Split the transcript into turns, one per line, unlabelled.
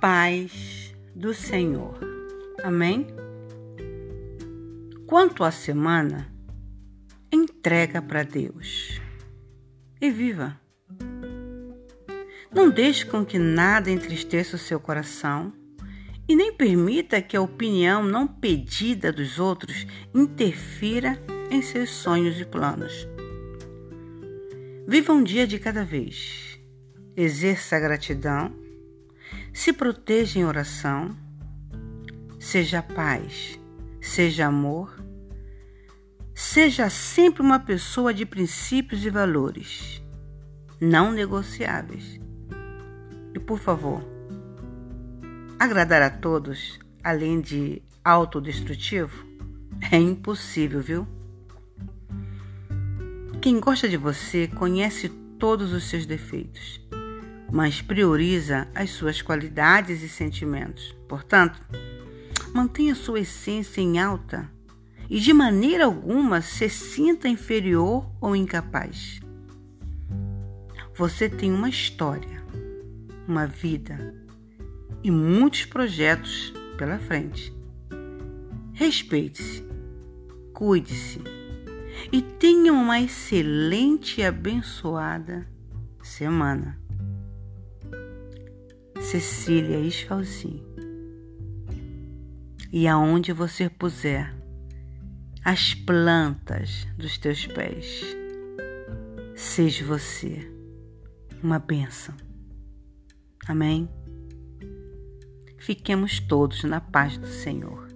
paz do Senhor. Amém? Quanto à semana, entrega para Deus e viva. Não deixe com que nada entristeça o seu coração e nem permita que a opinião não pedida dos outros interfira em seus sonhos e planos. Viva um dia de cada vez. Exerça a gratidão se proteja em oração, seja paz, seja amor, seja sempre uma pessoa de princípios e valores não negociáveis. E por favor, agradar a todos, além de autodestrutivo, é impossível, viu? Quem gosta de você conhece todos os seus defeitos mas prioriza as suas qualidades e sentimentos. Portanto, mantenha sua essência em alta e de maneira alguma se sinta inferior ou incapaz. Você tem uma história, uma vida e muitos projetos pela frente. Respeite-se, cuide-se e tenha uma excelente e abençoada semana. Cecília Esfalzin. E aonde você puser as plantas dos teus pés, seja você uma bênção. Amém? Fiquemos todos na paz do Senhor.